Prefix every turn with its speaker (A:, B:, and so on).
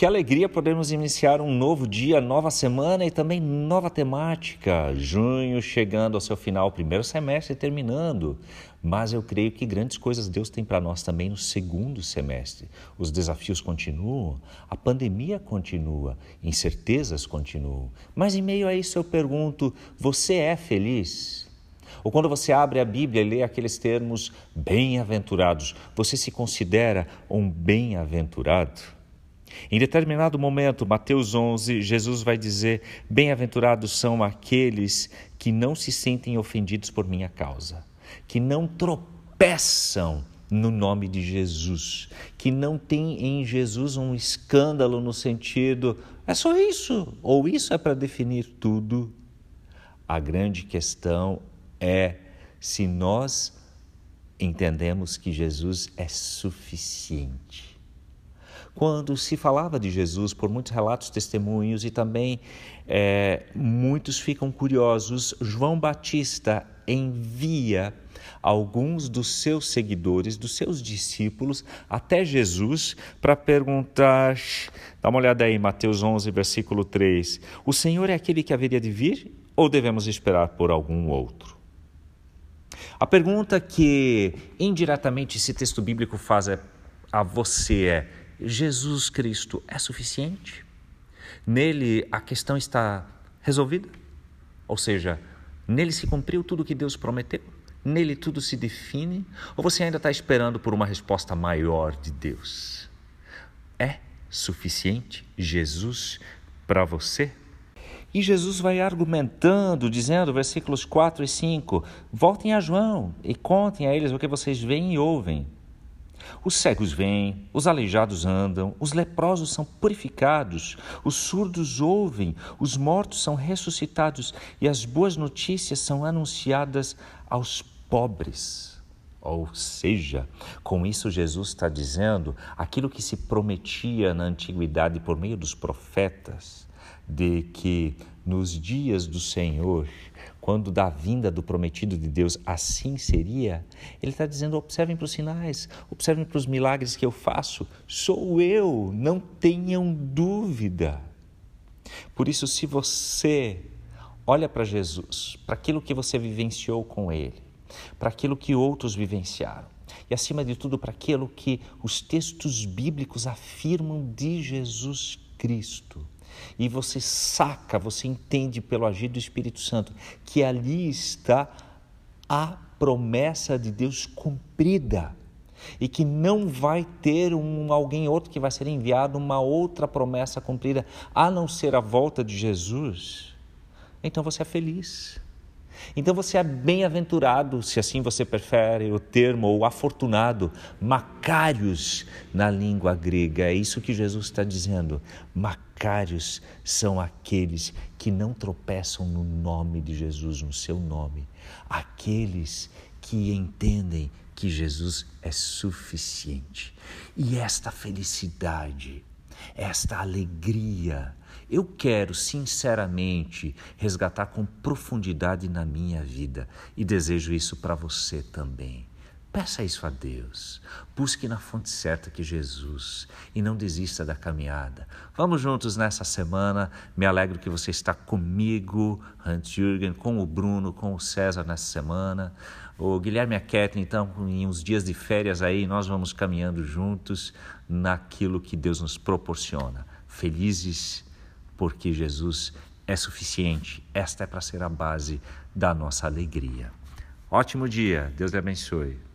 A: Que alegria podemos iniciar um novo dia, nova semana e também nova temática. Junho chegando ao seu final, primeiro semestre terminando. Mas eu creio que grandes coisas Deus tem para nós também no segundo semestre. Os desafios continuam, a pandemia continua, incertezas continuam. Mas em meio a isso eu pergunto: você é feliz? Ou quando você abre a Bíblia e lê aqueles termos bem-aventurados, você se considera um bem-aventurado? Em determinado momento, Mateus 11, Jesus vai dizer: Bem-aventurados são aqueles que não se sentem ofendidos por minha causa, que não tropeçam no nome de Jesus, que não tem em Jesus um escândalo no sentido, é só isso, ou isso é para definir tudo. A grande questão é se nós entendemos que Jesus é suficiente. Quando se falava de Jesus, por muitos relatos, testemunhos e também é, muitos ficam curiosos, João Batista envia alguns dos seus seguidores, dos seus discípulos, até Jesus para perguntar. Dá uma olhada aí, Mateus 11, versículo 3. O Senhor é aquele que haveria de vir ou devemos esperar por algum outro? A pergunta que indiretamente esse texto bíblico faz a você é: Jesus Cristo é suficiente? Nele a questão está resolvida? Ou seja, nele se cumpriu tudo o que Deus prometeu? Nele tudo se define? Ou você ainda está esperando por uma resposta maior de Deus? É suficiente Jesus para você? E Jesus vai argumentando, dizendo, versículos 4 e 5: Voltem a João e contem a eles o que vocês veem e ouvem. Os cegos vêm, os aleijados andam, os leprosos são purificados, os surdos ouvem, os mortos são ressuscitados e as boas notícias são anunciadas aos pobres. Ou seja, com isso Jesus está dizendo aquilo que se prometia na antiguidade por meio dos profetas, de que nos dias do Senhor quando da vinda do prometido de Deus assim seria, ele está dizendo: observem para os sinais, observem para os milagres que eu faço, sou eu, não tenham dúvida. Por isso, se você olha para Jesus, para aquilo que você vivenciou com Ele, para aquilo que outros vivenciaram, e acima de tudo para aquilo que os textos bíblicos afirmam de Jesus Cristo, e você saca, você entende pelo agir do Espírito Santo que ali está a promessa de Deus cumprida e que não vai ter um alguém outro que vai ser enviado uma outra promessa cumprida a não ser a volta de Jesus. Então você é feliz. Então você é bem-aventurado, se assim você prefere o termo, ou afortunado, macários na língua grega. É isso que Jesus está dizendo. Macários são aqueles que não tropeçam no nome de Jesus, no seu nome. Aqueles que entendem que Jesus é suficiente. E esta felicidade, esta alegria, eu quero sinceramente resgatar com profundidade na minha vida e desejo isso para você também. Peça isso a Deus. Busque na fonte certa que Jesus e não desista da caminhada. Vamos juntos nessa semana. Me alegro que você está comigo, Hans Jürgen, com o Bruno, com o César nessa semana. O Guilherme e a Kathleen, então, em uns dias de férias aí, nós vamos caminhando juntos naquilo que Deus nos proporciona. Felizes porque Jesus é suficiente. Esta é para ser a base da nossa alegria. Ótimo dia, Deus lhe abençoe.